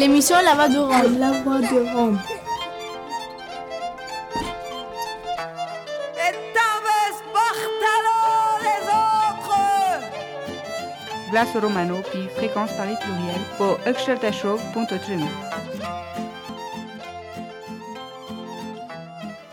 L'émission La Voix de Rome. La Voix de Rome. Glace Romano, puis fréquence Paris pluriel, pour Show.3.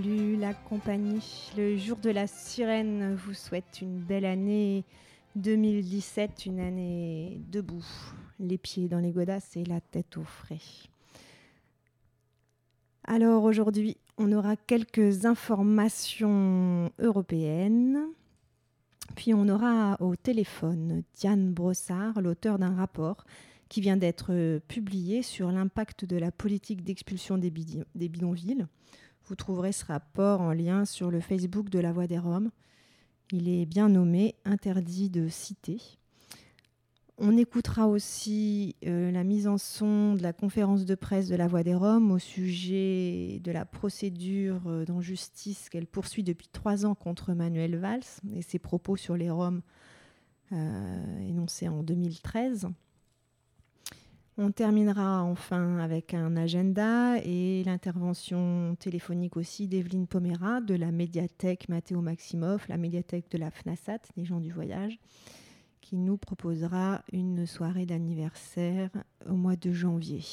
Salut la compagnie. Le jour de la sirène vous souhaite une belle année 2017, une année debout, les pieds dans les godasses et la tête au frais. Alors aujourd'hui, on aura quelques informations européennes. Puis on aura au téléphone Diane Brossard, l'auteur d'un rapport qui vient d'être publié sur l'impact de la politique d'expulsion des, bidonvilles vous trouverez ce rapport en lien sur le Facebook de la Voix des Roms. Il est bien nommé Interdit de citer. On écoutera aussi euh, la mise en son de la conférence de presse de la Voix des Roms au sujet de la procédure euh, justice qu'elle poursuit depuis trois ans contre Manuel Valls et ses propos sur les Roms euh, énoncés en 2013. On terminera enfin avec un agenda et l'intervention téléphonique aussi d'Evelyne Pomera de la médiathèque Mathéo Maximoff, la médiathèque de la FNASAT, des gens du voyage, qui nous proposera une soirée d'anniversaire au mois de janvier.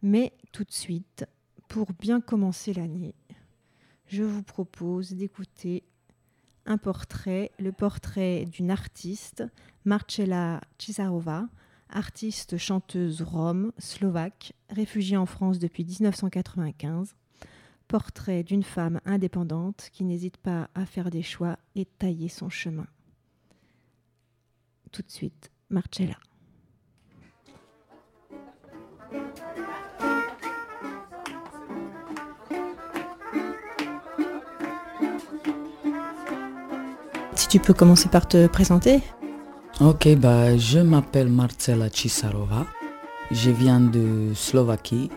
Mais tout de suite, pour bien commencer l'année, je vous propose d'écouter un portrait, le portrait d'une artiste, Marcella Cisarova, artiste chanteuse rome, slovaque, réfugiée en France depuis 1995. Portrait d'une femme indépendante qui n'hésite pas à faire des choix et tailler son chemin. Tout de suite, Marcella. Si tu peux commencer par te présenter Ok, bah, je m'appelle Marcela Cisarova. Je viens de Slovaquie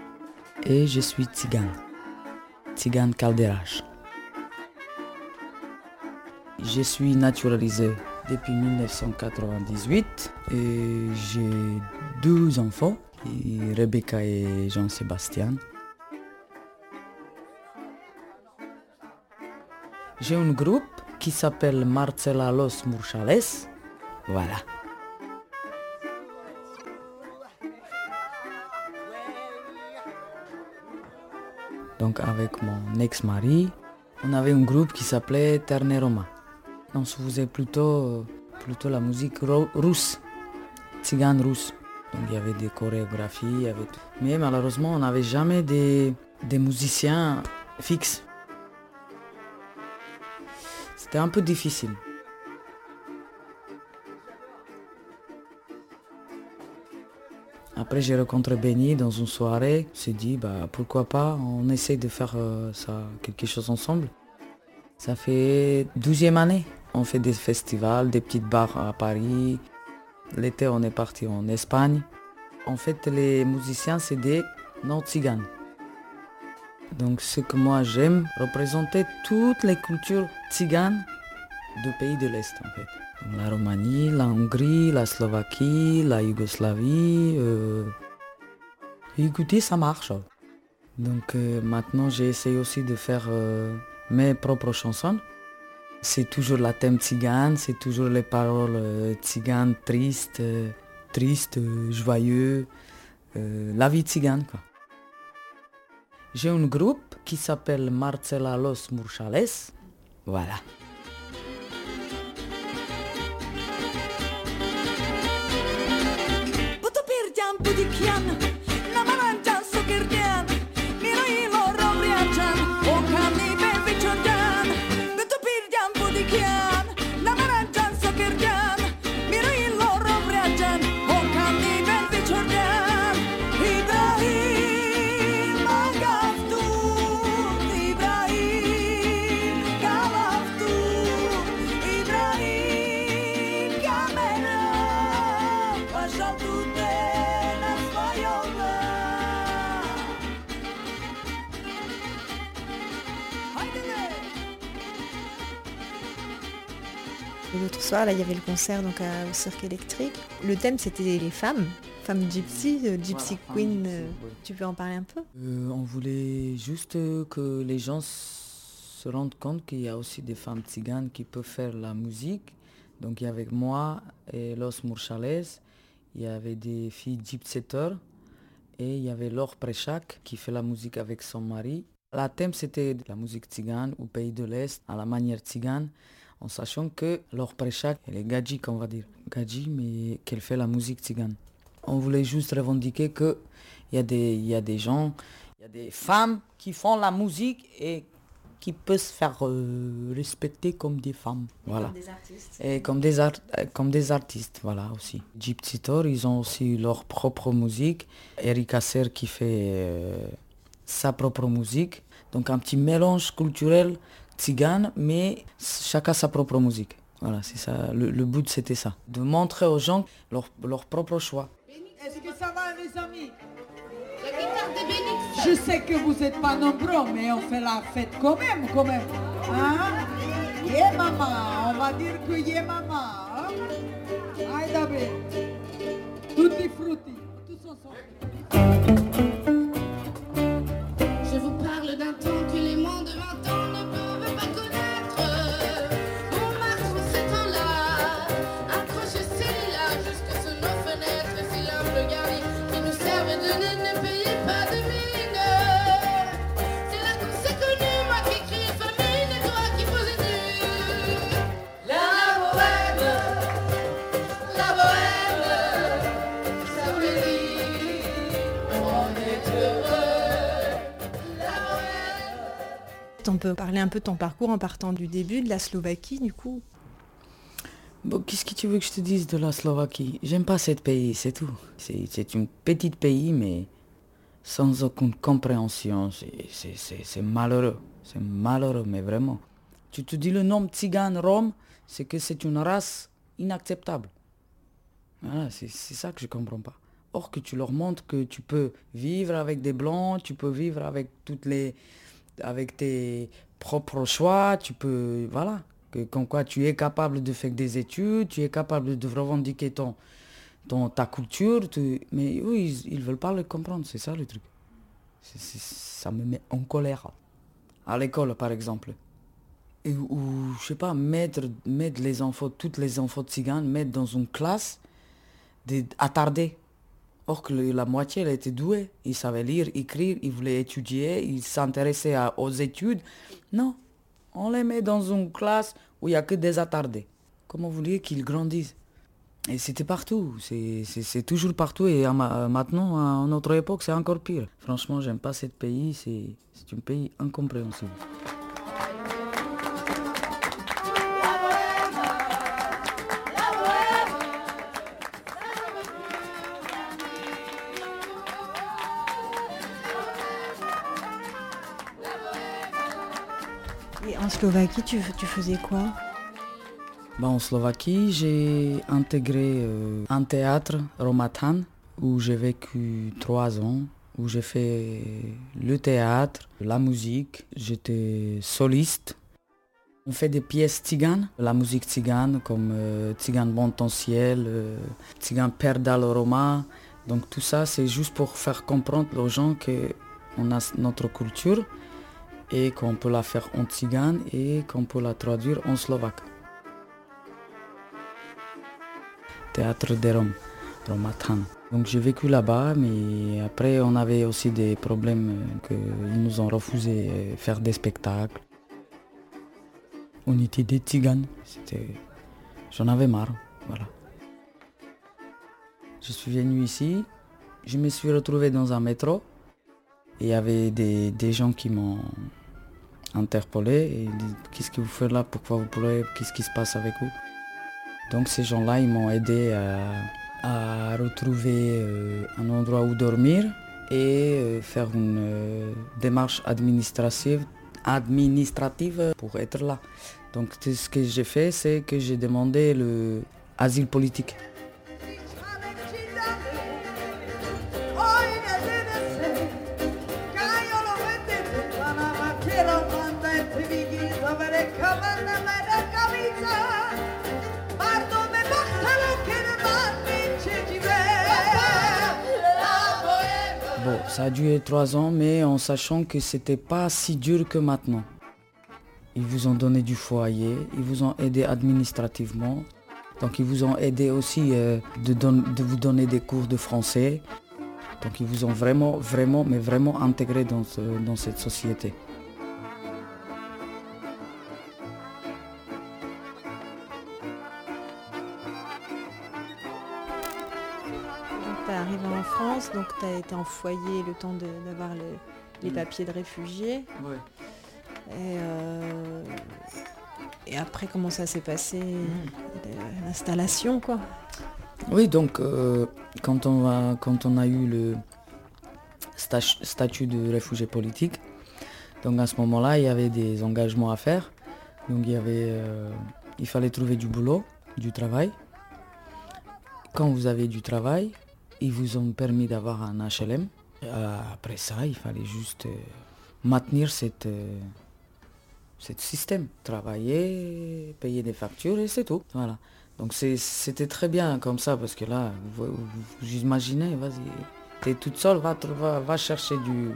et je suis tzigane. Tzigane Calderage. Je suis naturalisé depuis 1998 et j'ai deux enfants, Rebecca et Jean-Sébastien. J'ai un groupe qui s'appelle Marcela Los Murchales voilà. Donc avec mon ex-mari, on avait un groupe qui s'appelait Terne Roma. On se faisait plutôt, plutôt la musique russe, tzigane russe. Donc il y avait des chorégraphies, avait mais malheureusement on n'avait jamais des musiciens fixes. C'était un peu difficile. Après, j'ai rencontré Benny dans une soirée. s'est dit, bah, pourquoi pas, on essaye de faire euh, ça, quelque chose ensemble. Ça fait 12e année. On fait des festivals, des petites bars à Paris. L'été, on est parti en Espagne. En fait, les musiciens, c'est des non-tziganes. Donc, ce que moi j'aime, représenter toutes les cultures tziganes du pays de l'Est, la Roumanie, la Hongrie, la Slovaquie, la Yougoslavie. Euh... Écoutez, ça marche. Donc euh, maintenant j'ai essayé aussi de faire euh, mes propres chansons. C'est toujours la thème tzigane, c'est toujours les paroles euh, tziganes tristes, tristes, joyeux, la vie tzigane. J'ai un groupe qui s'appelle Marcela Los Murchales. Voilà. bout des chianes soir, là, il y avait le concert donc, à- au cirque électrique. Le thème, c'était les femmes, femmes gypsy, euh, gypsy Voilà, queen. euh, gypsy, oui. Tu peux en parler un peu? Euh, on voulait juste que les gens se rendent compte qu'il y a aussi des femmes tziganes qui peuvent faire la musique. Donc il y avait moi et Los Murchales, il y avait des filles gypsetters et il y avait Laure Prechak qui fait la musique avec son mari. La thème c'était la musique tzigane au pays de l'Est à la manière tzigane en sachant que Laure Prechak, elle est gadji qu'on va dire. Gadji mais qu'elle fait la musique tzigane. On voulait juste revendiquer que il y, a des, il y a des gens, il y a des femmes qui font la musique et qui peuvent se faire euh, respecter comme des femmes. Voilà. Des artistes. Et comme des, art- comme des artistes, voilà aussi. Gypsy Tour, ils ont aussi leur propre musique. Eric Asser qui fait euh, sa propre musique. Donc un petit mélange culturel tzigane, mais chacun sa propre musique. Voilà, c'est ça. Le, le but, c'était ça. De montrer aux gens leur, leur propre choix. Est-ce que ça va les amis? Je sais que vous n'êtes pas nombreux, mais on fait la fête quand même, quand même. Hein? Yeah maman, on va dire que yeah maman. Hein? Aïe d'abé. Tutti frutti, tous ensemble. Parler un peu de ton parcours en partant du début de la Slovaquie, du coup. Bon, qu'est-ce que tu veux que je te dise de la Slovaquie? J'aime pas ce pays, c'est tout. C'est un petit pays, mais sans aucune compréhension. C'est- malheureux. C'est malheureux, mais vraiment. Tu te dis le nom tzigane Rome, c'est que c'est une race inacceptable. Voilà, c'est ça que je comprends pas. Or que tu leur montres que tu peux vivre avec des blancs, tu peux vivre avec toutes les, avec tes propres choix, tu peux, voilà, que comme quoi tu es capable de faire des études, tu es capable de revendiquer ton, ton ta culture, tu- mais eux ils, ils veulent pas le comprendre, c'est ça le truc. Ça me met en colère. À l'école par exemple. Ou je sais pas, mettre, mettre les enfants, toutes les enfants tziganes, mettre dans une classe des attardés. Or que la moitié, elle était douée. Ils savaient lire, écrire, ils voulaient étudier, ils s'intéressaient aux études. Non, on les met dans une classe où il n'y a que des attardés. Comment vous qu'ils grandissent? Et c'était partout, c'est toujours partout. Et maintenant, à notre époque, c'est encore pire. Franchement, j'aime pas ce pays, c'est un pays incompréhensible. Et en Slovaquie, tu, faisais quoi? Bah, en Slovaquie, j'ai intégré euh, un théâtre, Romatan, où j'ai vécu trois ans, où j'ai fait le théâtre, la musique, j'étais soliste. On fait des pièces tziganes, la musique tzigane comme euh, Tzigane Bon Ton Ciel, euh, Perdal Roma. Donc tout ça, c'est juste pour faire comprendre aux gens que on a notre culture et qu'on peut la faire en tzigane et qu'on peut la traduire en slovaque. Théâtre des Roms, Romatan. Donc j'ai vécu là-bas, mais après on avait aussi des problèmes qu'ils nous ont refusé euh, faire des spectacles. On était des tziganes, c'était... J'en avais marre, voilà. Je suis venu ici, je me suis retrouvé dans un métro. Et il y avait des, des gens qui m'ont interpellé et dit qu'est-ce que vous faites là, pourquoi vous pleurez, qu'est-ce qui se passe avec vous? Donc ces gens-là, ils m'ont aidé à, retrouver euh, un endroit où dormir et euh, faire une euh, démarche administrative, administrative pour être là. Donc ce que j'ai fait, c'est que j'ai demandé le asile politique. Ça a duré trois ans, mais en sachant que c'était pas si dur que maintenant. Ils vous ont donné du foyer, ils vous ont aidé administrativement. Donc ils vous ont aidé aussi euh, de, vous donner des cours de français. Donc ils vous ont vraiment, vraiment, mais vraiment intégré dans cette société. En foyer le temps de- d'avoir le- les Mm. papiers de réfugié. Et, euh, et après, comment ça s'est passé euh, L'installation, quoi? Oui, donc euh, quand, on a, quand on a eu le sta- statut de réfugié politique, donc à ce moment-là, il y avait des engagements à faire. Donc il, y avait, euh, il fallait trouver du boulot, du travail. Quand vous avez du travail, ils vous ont permis d'avoir un HLM. Euh, après ça, il fallait juste euh, maintenir cette, euh, ce système. Travailler, payer des factures et c'est tout. Voilà. Donc c'était très bien comme ça parce que là, vous, imaginez, vas-y, t'es toute seule, va, va, va chercher du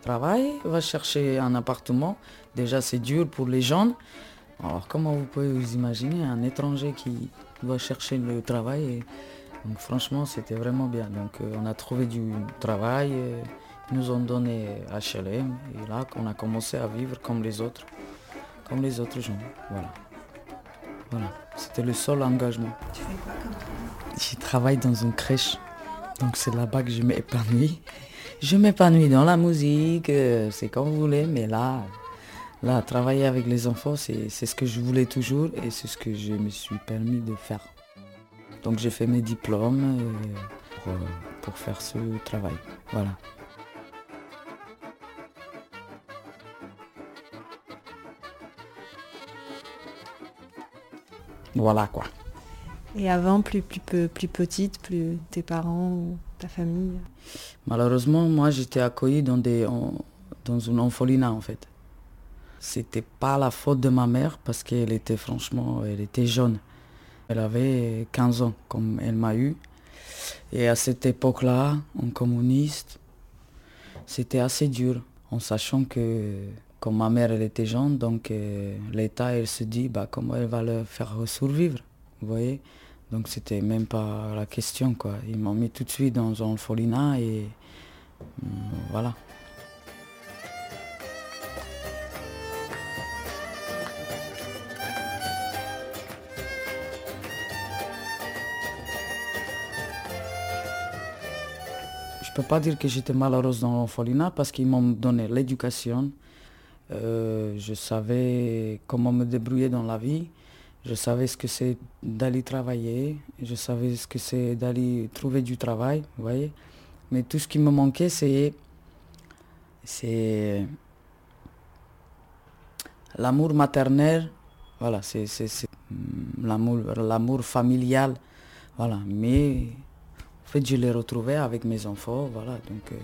travail, va chercher un appartement. Déjà c'est dur pour les jeunes. Alors comment vous pouvez vous imaginer un étranger qui doit chercher le travail donc franchement c'était vraiment bien. Donc euh, on a trouvé du travail, ils nous ont donné HLM et là on a commencé à vivre comme les autres, comme les autres gens. Voilà. Voilà, c'était le seul engagement. Tu fais quoi comme Je travaille dans une crèche, donc c'est là-bas que je m'épanouis. Je m'épanouis dans la musique, euh, c'est comme vous voulez, mais là, là, travailler avec les enfants, c'est ce que je voulais toujours et c'est ce que je me suis permis de faire. Donc j'ai fait mes diplômes euh, pour, pour faire ce travail. Voilà. Voilà quoi. Et avant, plus, plus, peu- plus petite, plus tes parents ou ta famille? Malheureusement, moi, j'étais accueilli dans, des, en- dans une orphelinat, en fait. C'était pas la faute de ma mère parce qu'elle était franchement, elle était jeune. Elle avait 15 ans, comme elle m'a eu. Et à cette époque-là, en communiste, c'était assez dur, en sachant que, comme ma mère, elle était jeune, donc euh, l'État, elle se dit, bah, comment elle va le faire survivre, vous voyez? Donc c'était même pas la question quoi. Ils m'ont mis tout de suite dans un orphelinat et hum, voilà. Peux pas dire que j'étais malheureuse dans l'orphelinat parce qu'ils m'ont donné l'éducation. Euh, je savais comment me débrouiller dans la vie. Je savais ce que c'est d'aller travailler, je savais ce que c'est d'aller trouver du travail, vous voyez. Mais tout ce qui me manquait, c'est c'est l'amour maternel, voilà, c'est hum, l'amour familial, voilà. Mais en fait, je l'ai retrouvé avec mes enfants, voilà. Donc euh,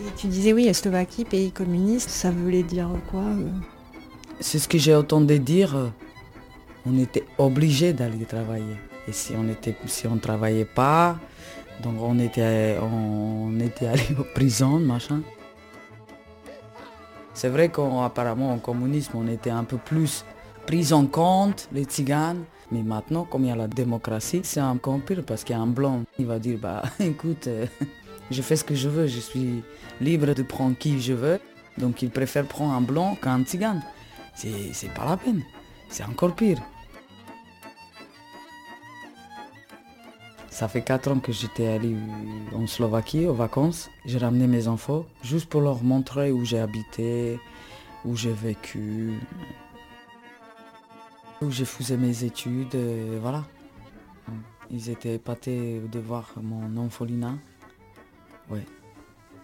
Et tu disais oui, Slovaquie, pays communiste, ça voulait dire quoi euh? C'est ce que j'ai entendu dire. euh, On était obligé d'aller travailler. Et si on était, si on travaillait pas, donc on était, on était allé en prison, machin. C'est vrai qu'apparemment en communisme, on était un peu plus pris en compte, les tziganes. Mais maintenant, comme il y a la démocratie, c'est encore pire parce qu'il y a un blanc. Il va dire, bah écoute, euh, je fais ce que je veux, je suis libre de prendre qui je veux. Donc il préfère prendre un blanc qu'un tzigane. C'est c'est pas la peine. C'est encore pire. Ça fait 4 ans que j'étais allé en Slovaquie aux vacances. J'ai ramené mes enfants juste pour leur montrer où j'ai habité, où j'ai vécu, où j'ai fait mes études. voilà. Ils étaient épatés de voir mon orphelinat. Ouais.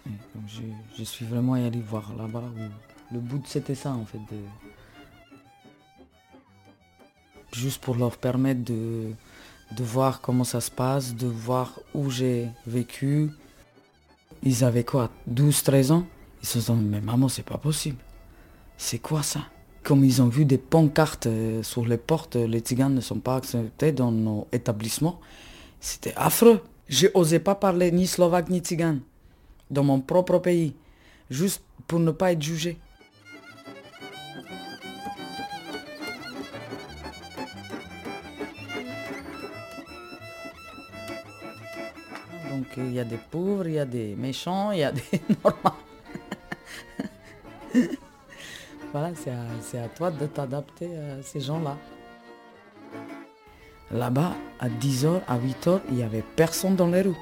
Donc je, je suis vraiment allé voir là-bas. Le but c'était ça en fait. Juste pour leur permettre de, de voir comment ça se passe, de voir où j'ai vécu. Ils avaient quoi 12-13 ans? Ils se sont dit, mais maman, c'est pas possible. C'est quoi ça? Comme ils ont vu des pancartes euh, sur les portes, les tziganes ne sont pas acceptés dans nos établissements. C'était affreux. Je n'osais pas parler ni slovaque ni tzigane dans mon propre pays, juste pour ne pas être jugé. Donc il y a des pauvres, il y a des méchants, il y a des normaux. voilà, c'est à, toi de t'adapter à ces gens-là. Là-bas, à 10h, à 8h, il n'y avait personne dans les rues.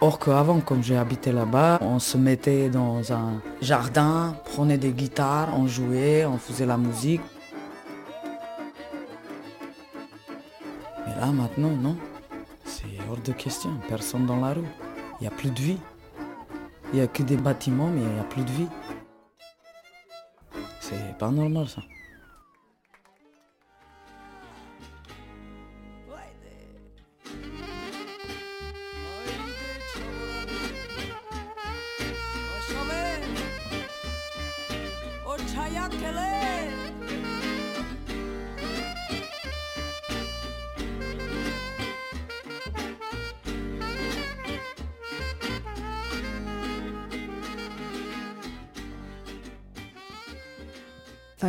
Or qu'avant, comme j'ai habité là-bas, on se mettait dans un jardin, prenait des guitares, on jouait, on faisait la musique. Mais là, maintenant, non. Hors de question, personne dans la rue. Il n'y a plus de vie. Il n'y a que des bâtiments, mais il n'y a plus de vie. C'est pas normal ça.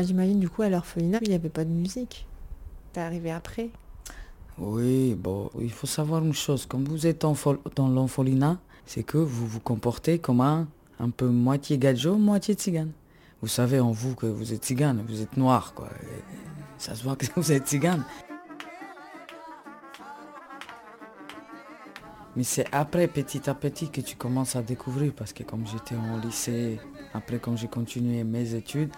J'imagine du coup à l'orphelinat, il n'y avait pas de musique. T'es arrivé après. Oui, bon, il faut savoir une chose. Quand vous êtes en dans l'orphelinat, c'est que vous vous comportez comme un, un peu moitié gadjo, moitié tzigane. Vous savez en vous que vous êtes tzigane, vous êtes noir, quoi. Ça se voit que vous êtes tzigane. Mais c'est après, petit à petit, que tu commences à découvrir. Parce que comme j'étais en lycée, après quand j'ai continué mes études,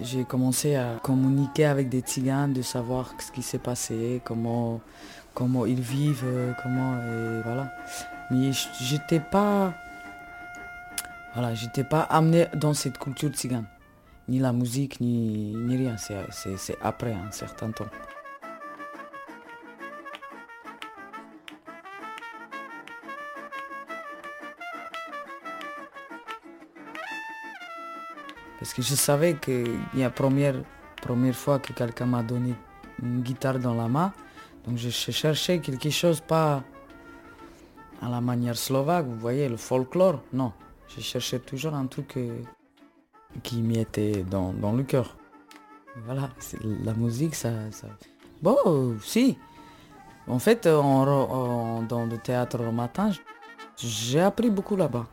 j'ai commencé à communiquer avec des tziganes, de savoir ce qui s'est passé, comment, comment ils vivent, comment et voilà. Mais j'étais pas, voilà, j'étais pas amené dans cette culture tzigane, ni la musique, ni, ni rien. C'est après un certain temps. Parce que je savais que la première, première fois que quelqu'un m'a donné une guitare dans la main, donc je ch- cherchais quelque chose pas à la manière slovaque, vous voyez, le folklore. Non, je cherchais toujours un truc euh, qui m'y était dans, dans le cœur. Voilà, la musique, ça... Bon, si. En fait, en- dans le théâtre matin, j'ai appris beaucoup là-bas.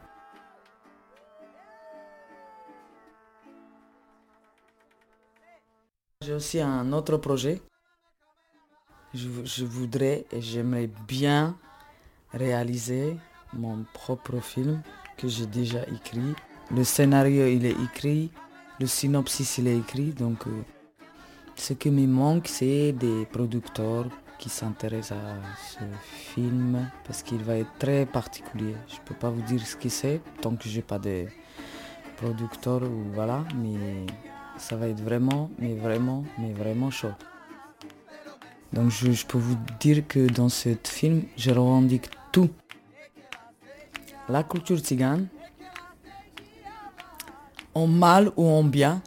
J'ai aussi un autre projet. Je, vou- je voudrais et j'aimerais bien réaliser mon propre film que j'ai déjà écrit. Le scénario il est écrit, le synopsis il est écrit, donc euh, ce qui me manque c'est des producteurs qui s'intéressent à ce film parce qu'il va être très particulier. Je peux pas vous dire ce que c'est tant que j'ai pas de producteurs ou voilà, mais ça va être vraiment, mais vraiment, mais vraiment chaud. Donc je, peux vous dire que dans ce film, je revendique tout. La culture tzigane, en mal ou en bien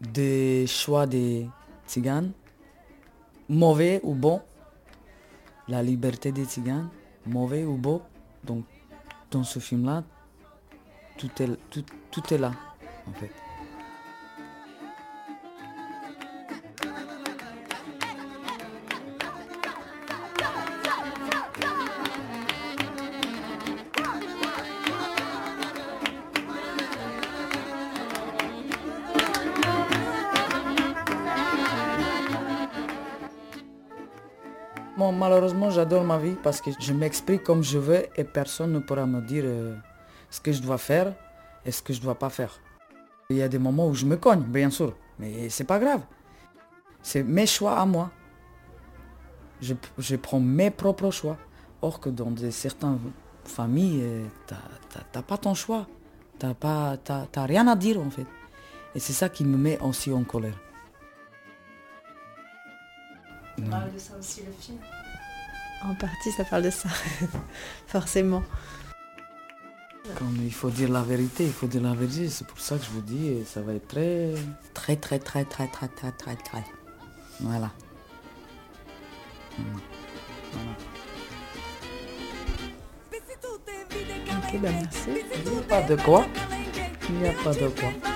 des choix des tziganes, mauvais ou bon, la liberté des tziganes, mauvais ou beau. Donc dans ce film-là, tout est, tout, tout est là en fait. Bon, malheureusement, j'adore ma vie parce que je m'exprime comme je veux et personne ne pourra me dire euh, ce que je dois faire et ce que je ne dois pas faire. Il y a des moments où je me cogne, bien sûr, mais c'est pas grave. C'est mes choix à moi. Je, je prends mes propres choix. Or que dans des, certaines familles, euh, t'as- pas ton choix. T'as pas, rien à dire en fait. Et c'est ça qui me met aussi en colère. Non. de ça aussi le film? En partie, ça parle de ça, forcément. Comme il faut dire la vérité, il faut dire la vérité. C'est pour ça que je vous dis, ça va être très. Très, très, très, très, très, très, très, très. Voilà. voilà. Ok, ben merci. Il n'y a pas de quoi. Il n'y a pas de quoi.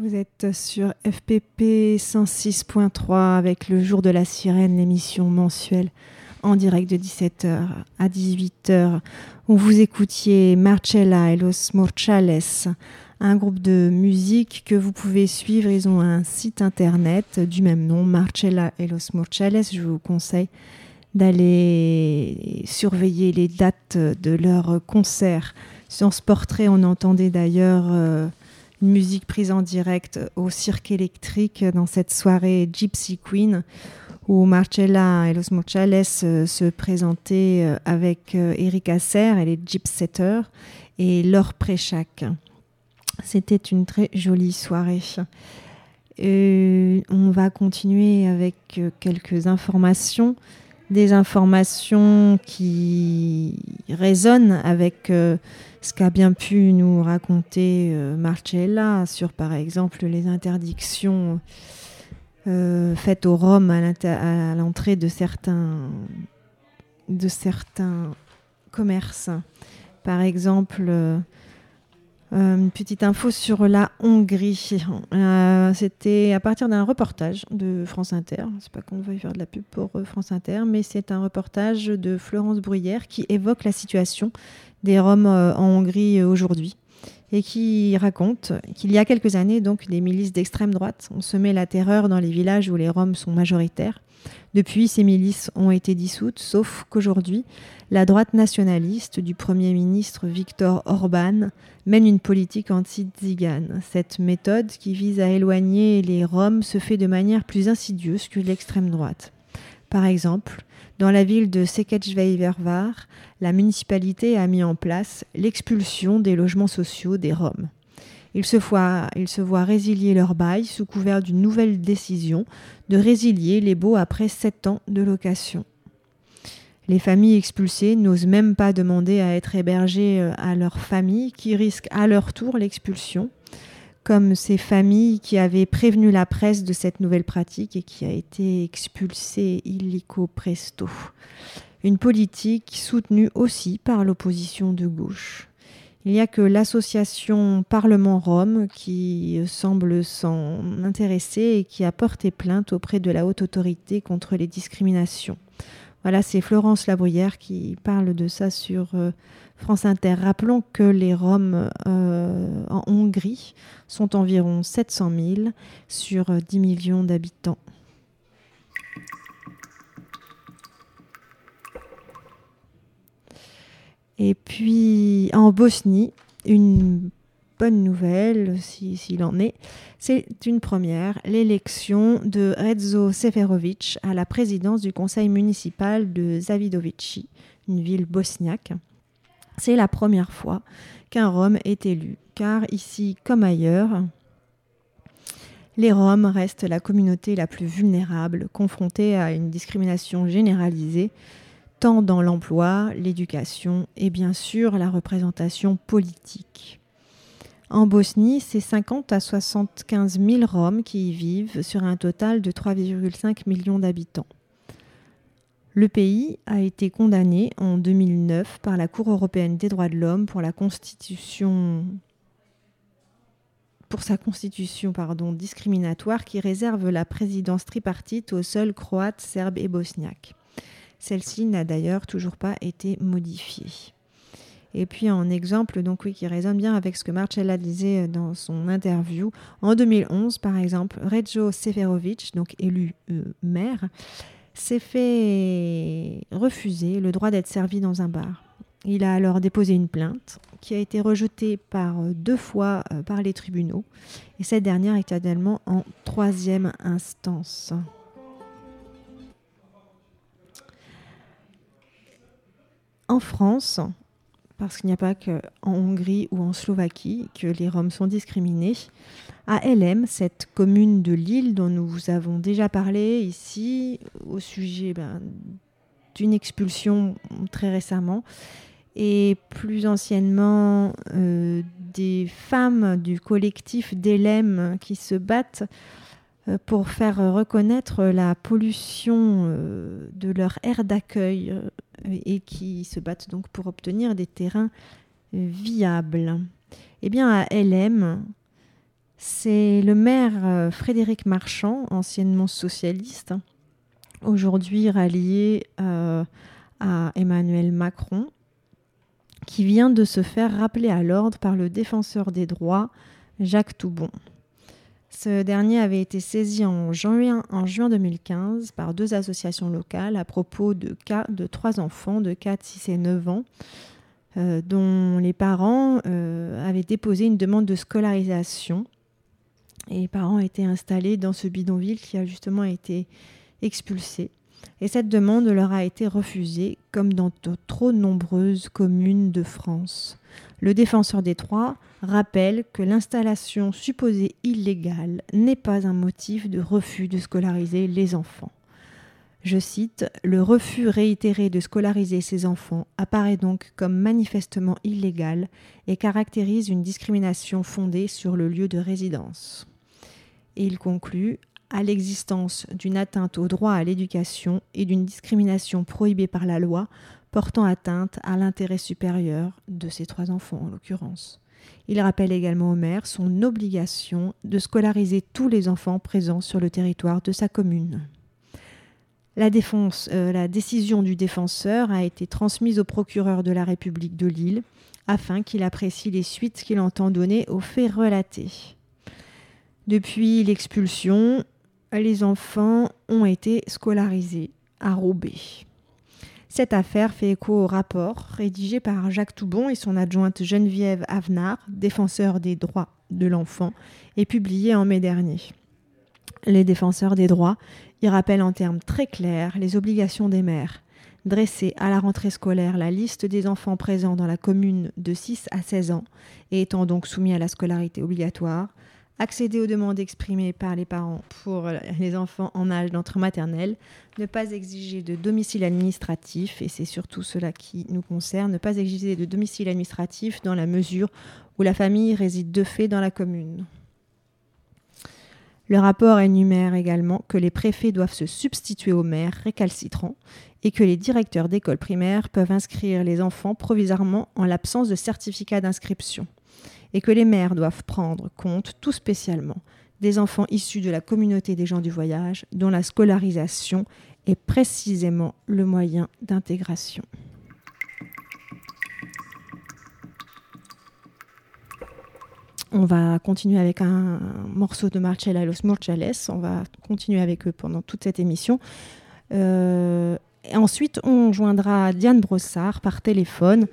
Vous êtes sur FPP 106.3 avec le jour de la sirène, l'émission mensuelle en direct de 17h à 18h où vous écoutiez Marcella et Los Morchales, un groupe de musique que vous pouvez suivre. Ils ont un site internet du même nom, Marcella et Los Morchales. Je vous conseille d'aller surveiller les dates de leurs concerts. Sur ce portrait, on entendait d'ailleurs euh, musique prise en direct au cirque électrique dans cette soirée Gypsy Queen où Marcella et Los Morchales euh, se présentaient euh, avec euh, Eric Asser et les Gypsetters et Laure Préchac. C'était une très jolie soirée. Euh, on va continuer avec quelques informations, des informations qui résonnent avec euh, ce qu'a bien pu nous raconter euh, Marcella sur, par exemple, les interdictions euh, faites aux Roms à l'entrée de certains, de certains commerces. Par exemple, une petite info sur la Hongrie. Euh, C'était à partir d'un reportage de France Inter. C'est pas qu'on veuille faire de la pub pour euh, France Inter, mais c'est un reportage de Florence Bruyère qui évoque la situation des Roms euh, en Hongrie euh, aujourd'hui et qui raconte qu'il y a quelques années, donc, des milices d'extrême droite ont semé la terreur dans les villages où les Roms sont majoritaires. Depuis, ces milices ont été dissoutes, sauf qu'aujourd'hui, la droite nationaliste du Premier ministre Viktor Orban mène une politique anti-tzigane. Cette méthode, qui vise à éloigner les Roms, se fait de manière plus insidieuse que l'extrême droite. Par exemple, dans la ville de Székesfehérvár, la municipalité a mis en place l'expulsion des logements sociaux des Roms. Ils se, voient, résilier leur bail sous couvert d'une nouvelle décision de résilier les baux après sept ans de location. Les familles expulsées n'osent même pas demander à être hébergées euh, à leur famille qui risquent à leur tour l'expulsion, comme ces familles qui avaient prévenu la presse de cette nouvelle pratique et qui a été expulsée illico presto. Une politique soutenue aussi par l'opposition de gauche. Il n'y a que l'association Parlement Rome qui semble s'en intéresser et qui a porté plainte auprès de la haute autorité contre les discriminations. Voilà, c'est Florence Labruyère qui parle de ça sur euh, France Inter. Rappelons que les Roms euh, en Hongrie sont environ 700 000 sur euh, 10 millions d'habitants. Et puis en Bosnie, une bonne nouvelle, si- s'il en est, c'est une première, l'élection de Redzo Seferovic à la présidence du conseil municipal de Zavidovici, une ville bosniaque. C'est la première fois qu'un Rome est élu, car ici comme ailleurs, les Roms restent la communauté la plus vulnérable, confrontée à une discrimination généralisée, tant dans l'emploi, l'éducation et bien sûr la représentation politique. En Bosnie, c'est 50 à 75 000 Roms qui y vivent sur un total de 3,5 millions d'habitants. Le pays a été condamné en 2009 par la Cour européenne des droits de l'homme pour sa constitution discriminatoire qui réserve la présidence tripartite aux seuls croates, serbes et bosniaques. Celle-ci n'a d'ailleurs toujours pas été modifiée. Et puis en exemple, donc oui, qui résonne bien avec ce que Marcella disait dans son interview, en 2011 par exemple, Reggio Seferovic, donc élu euh, maire, s'est fait refuser le droit d'être servi dans un bar. Il a alors déposé une plainte qui a été rejetée par euh, deux fois euh, par les tribunaux et cette dernière est actuellement en troisième instance. En France, parce qu'il n'y a pas qu'en Hongrie ou en Slovaquie que les Roms sont discriminés. À LM, cette commune de Lille dont nous vous avons déjà parlé ici au sujet ben, d'une expulsion très récemment, et plus anciennement euh, des femmes du collectif d'Elem qui se battent pour faire reconnaître la pollution euh, de leur aire d'accueil euh, et qui se battent donc pour obtenir des terrains euh, viables. Eh bien, à LM, c'est le maire euh, Frédéric Marchand, anciennement socialiste, aujourd'hui rallié euh, à Emmanuel Macron, qui vient de se faire rappeler à l'ordre par le défenseur des droits, Jacques Toubon. Ce dernier avait été saisi en juin, en juin 2015 par deux associations locales à propos de cas de trois enfants de 4, 6 et 9 ans euh, dont les parents euh, avaient déposé une demande de scolarisation. Et les parents étaient installés dans ce bidonville qui a justement été expulsé. Et cette demande leur a été refusée, comme dans de trop nombreuses communes de France. Le défenseur des trois rappelle que l'installation supposée illégale n'est pas un motif de refus de scolariser les enfants. Je cite, Le refus réitéré de scolariser ces enfants apparaît donc comme manifestement illégal et caractérise une discrimination fondée sur le lieu de résidence. Et il conclut à l'existence d'une atteinte au droit à l'éducation et d'une discrimination prohibée par la loi portant atteinte à l'intérêt supérieur de ces trois enfants en l'occurrence. Il rappelle également au maire son obligation de scolariser tous les enfants présents sur le territoire de sa commune. Euh, la décision du défenseur a été transmise au procureur de la République de Lille afin qu'il apprécie les suites qu'il entend donner aux faits relatés. Depuis l'expulsion, les enfants ont été scolarisés à Roubaix. Cette affaire fait écho au rapport rédigé par Jacques Toubon et son adjointe Geneviève Avenard, défenseur des droits de l'enfant, et publié en mai dernier. Les défenseurs des droits y rappellent en termes très clairs les obligations des mères. Dresser à la rentrée scolaire la liste des enfants présents dans la commune de 6 à 16 ans et étant donc soumis à la scolarité obligatoire, accéder aux demandes exprimées par les parents pour les enfants en âge d'entrée maternelle, ne pas exiger de domicile administratif, et c'est surtout cela qui nous concerne, ne pas exiger de domicile administratif dans la mesure où la famille réside de fait dans la commune. Le rapport énumère également que les préfets doivent se substituer aux maires récalcitrants et que les directeurs d'école primaire peuvent inscrire les enfants provisoirement en l'absence de certificat d'inscription et que les maires doivent prendre compte tout spécialement des enfants issus de la communauté des gens du voyage dont la scolarisation est précisément le moyen d'intégration. On va continuer avec un morceau de Marcella Los Murchales. On va continuer avec eux pendant toute cette émission. Euh, et ensuite, on joindra Diane Brossard par téléphone.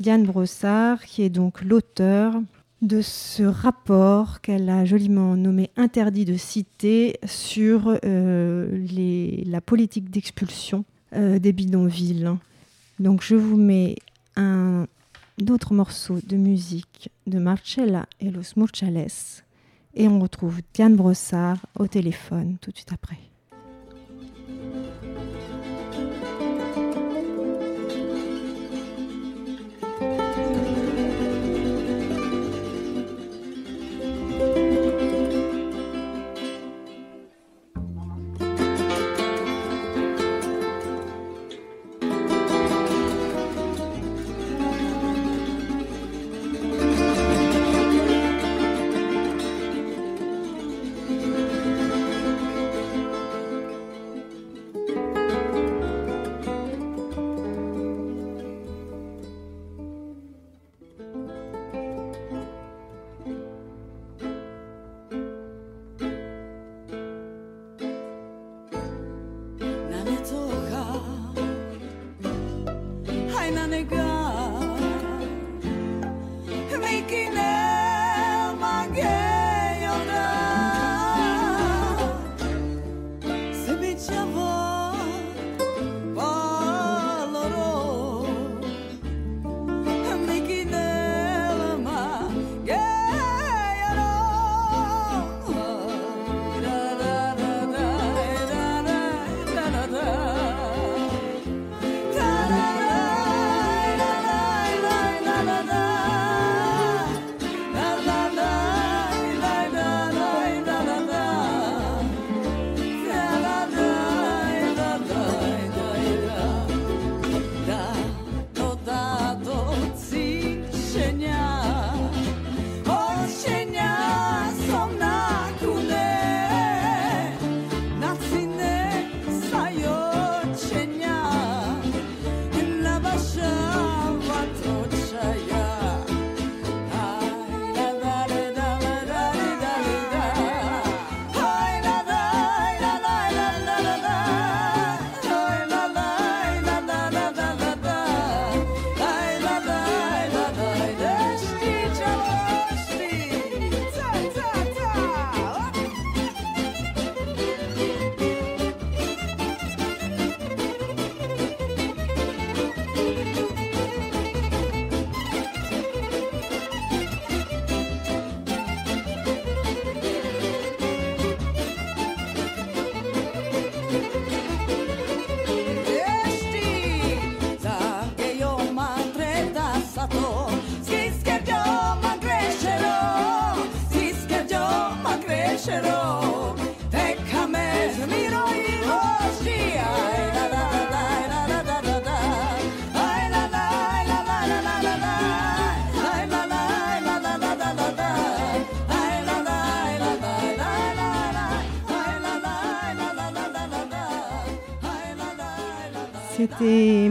Diane Brossard, qui est donc l'auteur de ce rapport qu'elle a joliment nommé interdit de citer sur euh, la politique d'expulsion euh, des bidonvilles. Donc je vous mets un autre morceau de musique de Marcella et Los Murchales et on retrouve Diane Brossard au téléphone tout de suite après.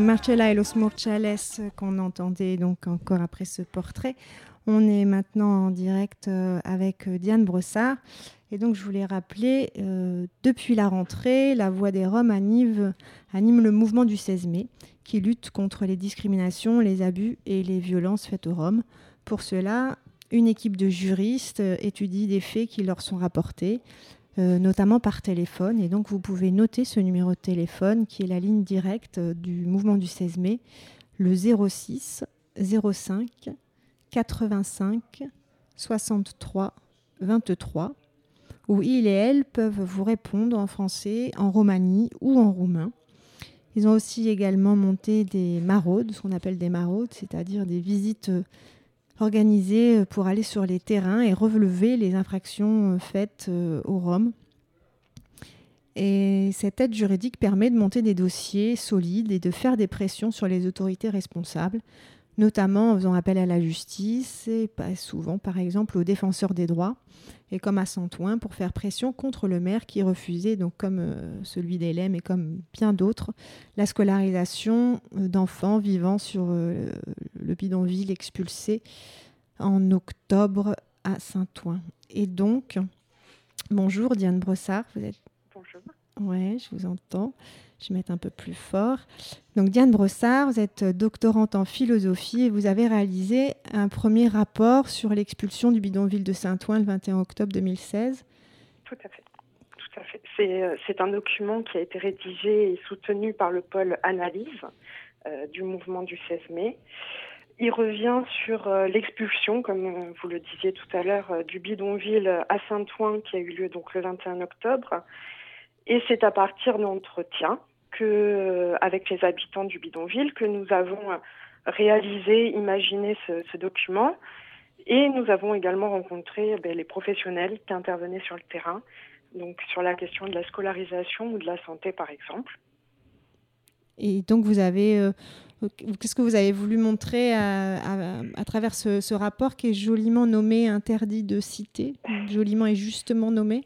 Marcella et los Morchales qu'on entendait donc encore après ce portrait. On est maintenant en direct euh, avec euh, Diane Brossard. Et donc, je voulais rappeler, euh, depuis la rentrée, la Voix des Roms anime le mouvement du 16 mai, qui lutte contre les discriminations, les abus et les violences faites aux Roms. Pour cela, une équipe de juristes étudie des faits qui leur sont rapportés, notamment par téléphone. Et donc, vous pouvez noter ce numéro de téléphone, qui est la ligne directe du mouvement du 16 mai, le 06 05 85 63 23, où il et elle peuvent vous répondre en français, en romanie ou en roumain. Ils ont aussi également monté des maraudes, ce qu'on appelle des maraudes, c'est-à-dire des visites euh, organisées pour aller sur les terrains et relever les infractions euh, faites euh, aux Roms. Et cette aide juridique permet de monter des dossiers solides et de faire des pressions sur les autorités responsables notamment en faisant appel à la justice et pas souvent, par exemple, aux défenseurs des droits, et comme à Saint-Ouen, pour faire pression contre le maire qui refusait, donc comme euh, celui d'Hélène et comme bien d'autres, la scolarisation euh, d'enfants vivant sur euh, le bidonville expulsé en octobre à Saint-Ouen. Et donc, bonjour Diane Brossard, vous êtes... Bonjour. Ouais, je vous entends. Je vais mettre un peu plus fort. Donc Diane Brossard, vous êtes doctorante en philosophie et vous avez réalisé un premier rapport sur l'expulsion du bidonville de Saint-Ouen le 21 octobre 2016. Tout à fait. Tout à fait. C'est, euh, c'est un document qui a été rédigé et soutenu par le pôle analyse euh, du mouvement du 16 mai. Il revient sur euh, l'expulsion, comme vous le disiez tout à l'heure, du bidonville à Saint-Ouen qui a eu lieu donc le 21 octobre. Et c'est à partir d'entretiens que, euh, avec les habitants du bidonville que nous avons euh, réalisé, imaginé ce, ce document. Et nous avons également rencontré ben, les professionnels qui intervenaient sur le terrain, donc sur la question de la scolarisation ou de la santé par exemple. Et donc vous avez, euh, qu'est-ce que vous avez voulu montrer à, à- à travers ce, ce rapport qui est joliment nommé interdit de citer, joliment et justement nommé?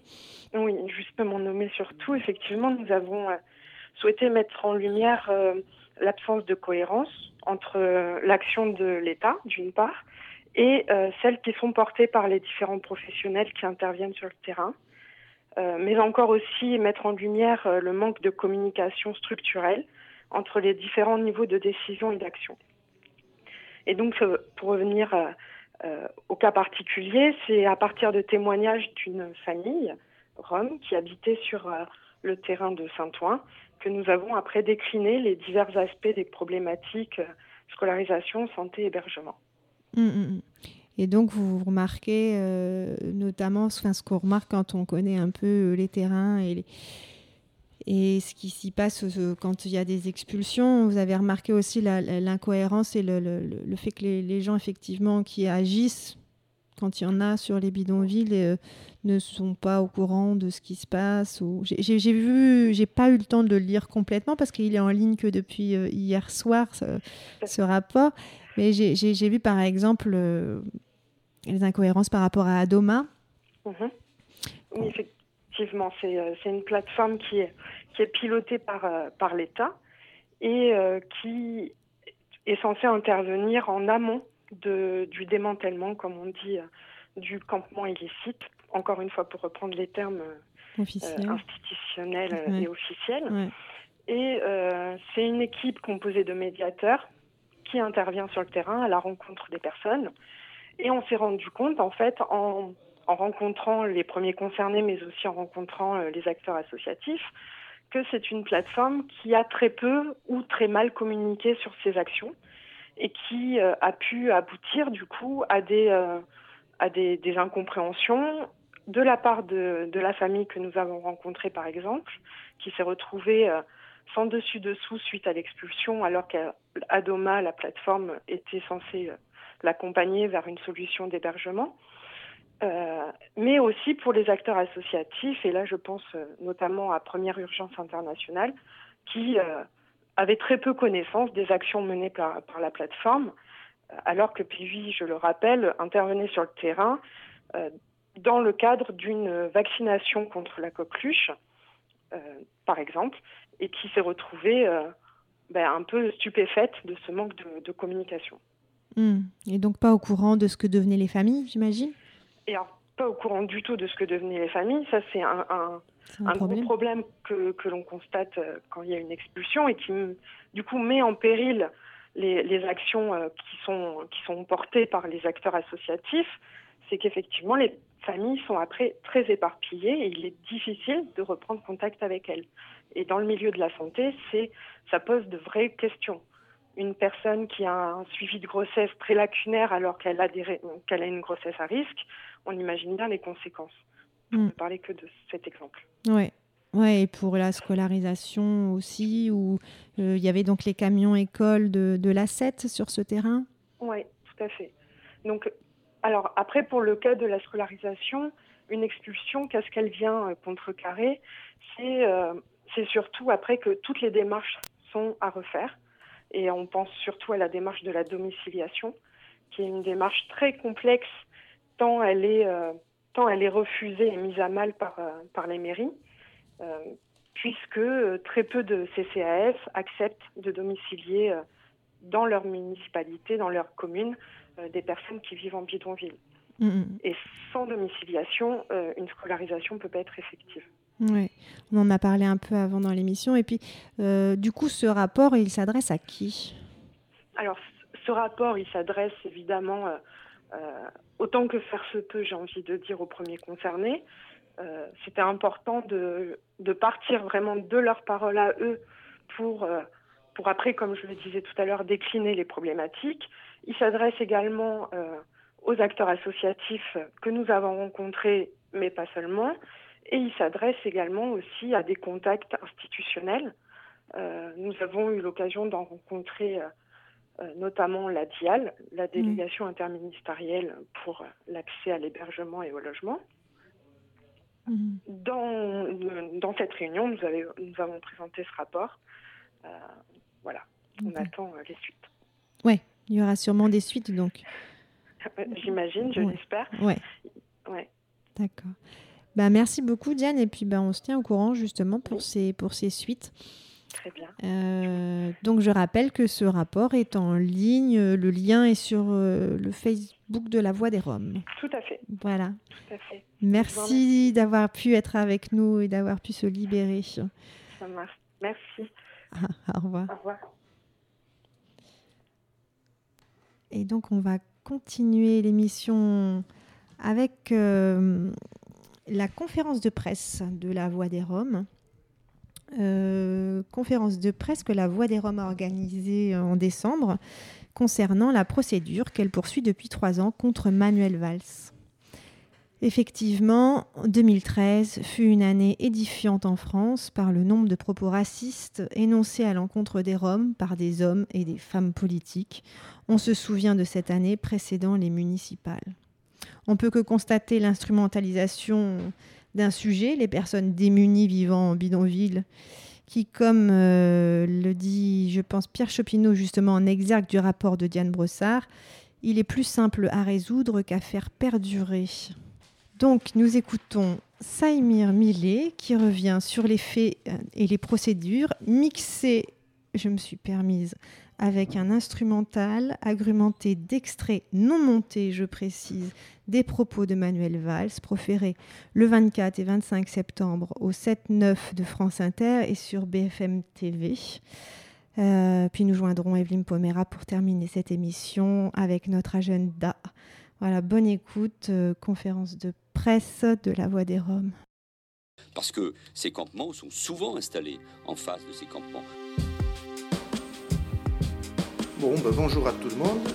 Oui, justement nommé surtout, effectivement, nous avons euh, souhaité mettre en lumière euh, l'absence de cohérence entre euh, l'action de l'État, d'une part, et celles qui sont portées par les différents professionnels qui interviennent sur le terrain, mais encore aussi mettre en lumière le manque de communication structurelle entre les différents niveaux de décision et d'action. Et donc, pour revenir au cas particulier, c'est à partir de témoignages d'une famille Rome qui habitait sur euh, le terrain de Saint-Ouen que nous avons après décliné les divers aspects des problématiques euh, scolarisation, santé, hébergement. Mm, mm, mm. Et donc, vous remarquez euh, notamment ce qu'on remarque quand on connaît un peu les terrains et, ce qui s'y passe quand il y a des expulsions. Vous avez remarqué aussi l'incohérence et le, fait que les gens, effectivement, qui agissent quand il y en a sur les bidonvilles euh, ne sont pas au courant de ce qui se passe. J'ai vu, j'ai pas eu le temps de le lire complètement parce qu'il est en ligne que depuis euh, hier soir, ce, rapport. Mais j'ai- vu par exemple euh, les incohérences par rapport à Adoma. Mhm. Oui, effectivement, c'est une plateforme qui est, pilotée par, l'État et qui est censée intervenir en amont de, du démantèlement, comme on dit, euh, du campement illicite, encore une fois pour reprendre les termes euh, institutionnels euh, Ouais. et officiels. Ouais. Et euh, c'est une équipe composée de médiateurs qui intervient sur le terrain à la rencontre des personnes. Et on s'est rendu compte, en fait, en, en rencontrant les premiers concernés, mais aussi en rencontrant euh, les acteurs associatifs, que c'est une plateforme qui a très peu ou très mal communiqué sur ses actions et qui euh, a pu aboutir, du coup, à des, euh, incompréhensions de la part de, la famille que nous avons rencontrée, par exemple, qui s'est retrouvée euh, sans dessus dessous suite à l'expulsion, alors qu'Adoma, la plateforme, était censée l'accompagner vers une solution d'hébergement. Mais aussi pour les acteurs associatifs, et là je pense notamment à Première Urgence Internationale, qui avait très peu connaissance des actions menées par, par la plateforme, euh, alors que PUI, je le rappelle, intervenait sur le terrain euh, dans le cadre d'une vaccination contre la coqueluche, euh, par exemple, et qui s'est retrouvée euh, ben, un peu stupéfaite de ce manque de, de communication. Hmm. Et donc pas au courant de ce que devenaient les familles, j'imagine? Et alors, pas au courant du tout de ce que devenaient les familles. Ça, c'est un, un, Un, gros problème. que, que l'on constate euh, quand il y a une expulsion et qui, du coup, met en péril les, les actions euh, qui, sont, qui sont portées par les acteurs associatifs. C'est qu'effectivement, les familles sont après très éparpillées et il est difficile de reprendre contact avec elles. Et dans le milieu de la santé, c'est, ça pose de vraies questions. Une personne qui a un suivi de grossesse très lacunaire alors qu'elle a, des, qu'elle a une grossesse à risque, on imagine bien les conséquences. Mm. ne parler que de cet exemple. Ouais. Ouais, et pour la scolarisation aussi, où euh, il y avait donc les camions écoles de, de l'A7 sur ce terrain? Oui, tout à fait. Donc, alors après, pour le cas de la scolarisation, une expulsion, qu'est-ce qu'elle vient euh, contrecarrer? C'est euh, c'est surtout après que toutes les démarches sont à refaire. Et on pense surtout à la démarche de la domiciliation, qui est une démarche très complexe, tant elle est, tant elle est refusée et mise à mal par, euh, par les mairies, euh, puisque euh, très peu de CCAS acceptent de domicilier dans leur municipalité, dans leur commune, des personnes qui vivent en bidonville. Mm, Et sans domiciliation, euh, une scolarisation ne peut pas être effective. Ouais. On en a parlé un peu avant dans l'émission. Et puis, euh, du coup, ce rapport, il s'adresse à qui? Alors, ce rapport, il s'adresse évidemment, euh, autant que faire se peut, j'ai envie de dire, aux premiers concernés. Euh, C'était important de, partir vraiment de leurs paroles à eux pour, euh, pour après, comme je le disais tout à l'heure, décliner les problématiques. Il s'adresse également euh, aux acteurs associatifs que nous avons rencontrés, mais pas seulement. Et il s'adresse également aussi à des contacts institutionnels. Euh, nous avons eu l'occasion d'en rencontrer euh, euh, notamment la DIAL, la délégation interministérielle pour euh, l'accès à l'hébergement et au logement. Mhm. Dans, dans cette réunion, nous, avez- nous avons présenté ce rapport. Euh, voilà, on attend euh, les suites. Il y aura sûrement des suites, donc. Euh, J'imagine, je Ouais. l'espère. Ouais. d'accord. Bah, merci beaucoup, Diane. Et puis, bah, on se tient au courant, justement, pour, Oui. ces, pour ces suites. Très bien. Euh, donc, je rappelle que ce rapport est en ligne. Le lien est sur euh, le Facebook de la Voix des Roms. Tout à fait, Voilà. tout à fait. Merci d'avoir pu être avec nous et d'avoir pu se libérer. Ça marche. Merci. Au revoir. Au revoir. Et donc, on va continuer l'émission avec euh, la conférence de presse de la Voix des Roms. Euh, conférence de presse que la Voix des Roms a organisée en décembre concernant la procédure qu'elle poursuit depuis trois ans contre Manuel Valls. Effectivement, 2013 fut une année édifiante en France par le nombre de propos racistes énoncés à l'encontre des Roms par des hommes et des femmes politiques. On se souvient de cette année précédant les municipales. On peut que constater l'instrumentalisation d'un sujet, les personnes démunies vivant en bidonville, qui, comme euh, le dit, je pense, Pierre Chopineau, justement en exergue du rapport de Diane Brossard, il est plus simple à résoudre qu'à faire perdurer. Donc, nous écoutons Saïmir Millet qui revient sur les faits euh, et les procédures, mixées, je me suis permise, avec un instrumental agrémenté d'extraits non montés, je précise, des propos de Manuel Valls, proférés le 24 et 25 septembre au 7-9 de France Inter et sur BFM TV. Euh, puis nous joindrons Evelyne Pomera pour terminer cette émission avec notre agenda. Voilà, bonne écoute, euh, conférence de presse de la Voix des Roms. Parce que ces campements sont souvent installés en face de ces campements. Bon, ben, bonjour à tout le monde.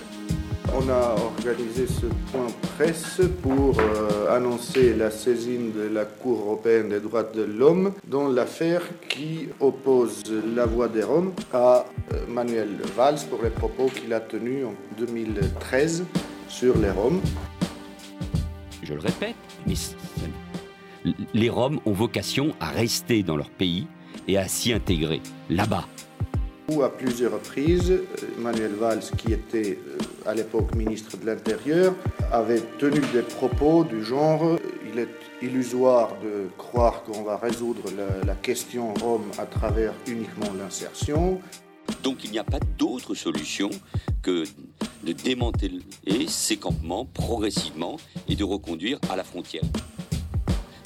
On a organisé ce point presse pour euh, annoncer la saisine de la Cour européenne des droits de l'homme dans l'affaire qui oppose la voix des Roms à euh, Manuel Valls pour les propos qu'il a tenus en 2013 sur les Roms. Je le répète, mais les Roms ont vocation à rester dans leur pays et à s'y intégrer là-bas. où à plusieurs reprises, euh, Manuel Valls, qui était à l'époque ministre de l'Intérieur, avait tenu des propos du genre il est illusoire de croire qu'on va résoudre la question rome à travers uniquement l'insertion. Donc il n'y a pas d'autre solution que de démanteler ces campements progressivement et de reconduire à la frontière.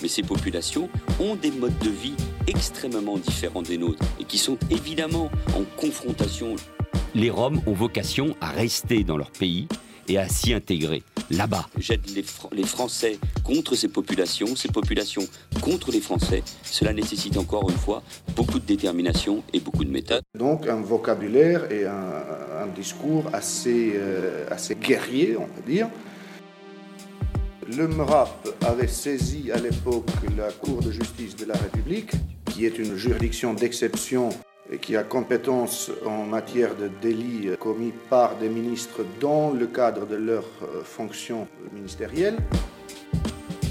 Mais ces populations ont des modes de vie extrêmement différents des nôtres et qui sont évidemment en confrontation. Les Roms ont vocation à rester dans leur pays et à s'y intégrer là-bas. J'aide les, Fr- les Français contre ces populations, ces populations contre les Français. Cela nécessite encore une fois beaucoup de détermination et beaucoup de méthode. Donc un vocabulaire et un, un discours assez, euh, assez guerrier, on peut dire. Le MRAP avait saisi à l'époque la Cour de justice de la République, qui est une juridiction d'exception qui a compétence en matière de délits commis par des ministres dans le cadre de leurs euh, fonctions ministérielles.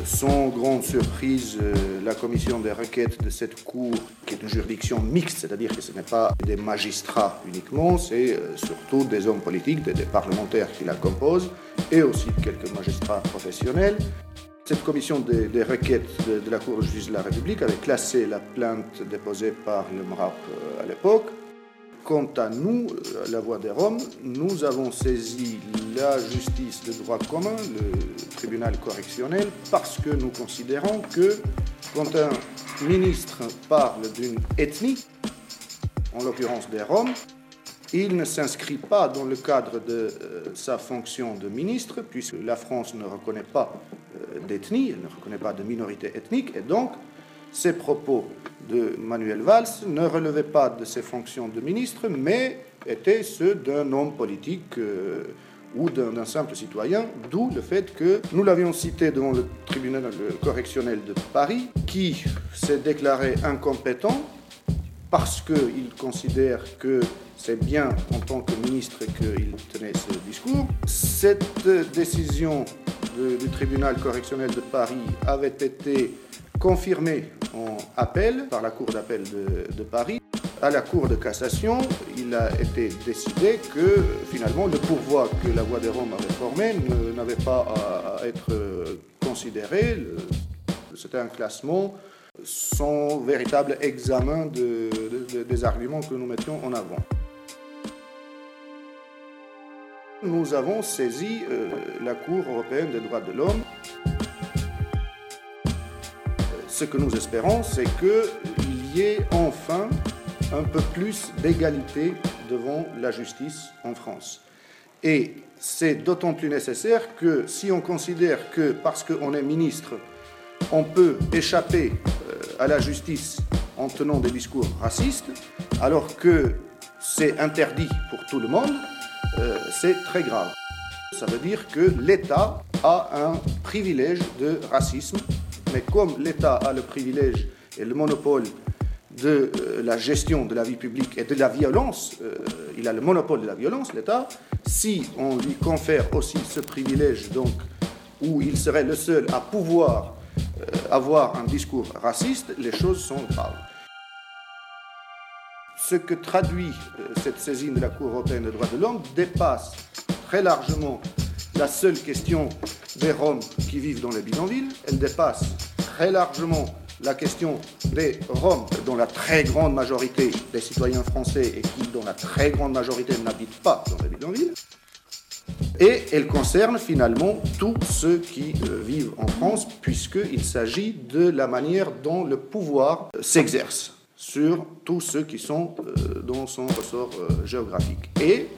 Sans grande surprise, euh, la commission des requêtes de cette cour, qui est une juridiction mixte, c'est-à-dire que ce n'est pas des magistrats uniquement, c'est euh, surtout des hommes politiques, des parlementaires qui la composent, et aussi quelques magistrats professionnels. Cette commission des, requêtes de, de la Cour de justice de la République avait classé la plainte déposée par le MRAP euh, à l'époque. Quant à nous, euh, la Voix des Roms, nous avons saisi la justice de droit commun, le tribunal correctionnel, parce que nous considérons que quand un ministre parle d'une ethnie, en l'occurrence des Roms, il ne s'inscrit pas dans le cadre de euh, sa fonction de ministre, puisque la France ne reconnaît pas euh, d'ethnie, elle ne reconnaît pas de minorité ethnique, et donc ces propos de Manuel Valls ne relevaient pas de ses fonctions de ministre, mais étaient ceux d'un homme politique euh, ou d'un d'un simple citoyen, d'où le fait que nous l'avions cité devant le tribunal correctionnel de Paris, qui s'est déclaré incompétent parce qu'il considère que c'est bien en tant que ministre qu'il tenait ce discours. Cette décision du tribunal correctionnel de Paris avait été confirmée en appel par la Cour d'appel de, Paris. À la Cour de cassation, il a été décidé que finalement le pourvoi que la Voix des Roms avait formé n'avait pas à, être considéré. C'était un classement sans véritable examen de- de- de- des arguments que nous mettions en avant. Nous avons saisi euh, la Cour européenne des droits de l'homme. Euh, Ce que nous espérons, c'est qu'il y ait enfin un peu plus d'égalité devant la justice en France. Et c'est d'autant plus nécessaire que si on considère que parce qu'on est ministre, on peut échapper euh, à la justice en tenant des discours racistes, alors que c'est interdit pour tout le monde, euh, c'est très grave. Ça veut dire que l'État a un privilège de racisme, mais comme l'État a le privilège et le monopole de euh, la gestion de la vie publique et de la violence, euh, il a le monopole de la violence, l'État, si on lui confère aussi ce privilège, donc, où il serait le seul à pouvoir avoir un discours raciste, les choses sont graves. Ce que traduit euh, cette saisine de la Cour européenne des droits de l'homme dépasse très largement la seule question des Roms qui vivent dans les bidonvilles. Elle dépasse très largement la question des Roms, dont la très grande majorité des citoyens français et qui, dont la très grande majorité n'habitent pas dans les bidonvilles. Et elle concerne finalement tous ceux qui euh, vivent en France, puisqu'il s'agit de la manière dont le pouvoir s'exerce sur tous ceux qui sont euh, dans son ressort euh, géographique. Et,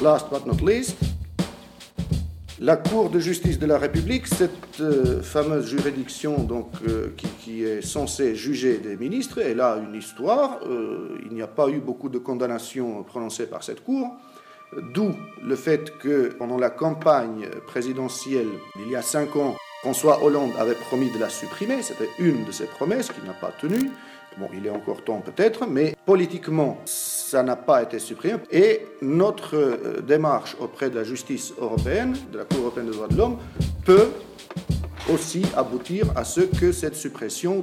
last but not least, la Cour de justice de la République, cette euh, fameuse juridiction donc, qui, qui est censée juger des ministres, elle a une histoire. Il n'y a pas eu beaucoup de condamnations prononcées par cette Cour. D'où le fait que pendant la campagne présidentielle, il y a cinq ans, François Hollande avait promis de la supprimer. C'était une de ses promesses qu'il n'a pas tenue. Bon, il est encore temps peut-être, mais politiquement, ça n'a pas été supprimé. Et notre euh, démarche auprès de la justice européenne, de la Cour européenne des droits de l'homme, peut aussi aboutir à ce que cette suppression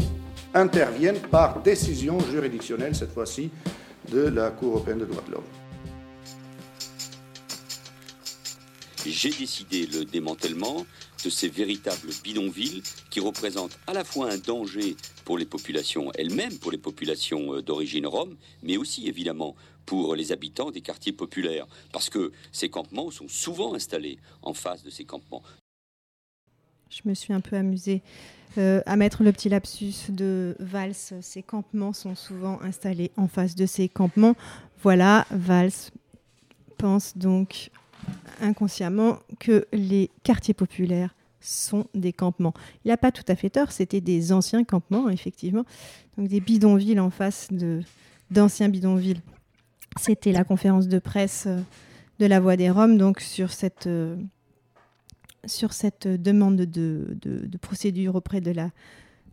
intervienne par décision juridictionnelle, cette fois-ci, de la Cour européenne des droits de l'homme. J'ai décidé le démantèlement de ces véritables bidonvilles qui représentent à la fois un danger pour les populations elles-mêmes, pour les populations euh, d'origine rome, mais aussi évidemment pour les habitants des quartiers populaires, parce que ces campements sont souvent installés en face de ces campements. Je me suis un peu amusée euh, à mettre le petit lapsus de Vals. Ces campements sont souvent installés en face de ces campements. Voilà, Vals pense donc inconsciemment que les quartiers populaires sont des campements. Il n'a pas tout à fait tort, c'était des anciens campements, effectivement. Donc des bidonvilles en face de, d'anciens bidonvilles. C'était la conférence de presse euh, de la Voix des Roms, donc sur cette, euh, sur cette demande de, de- procédure auprès, de la,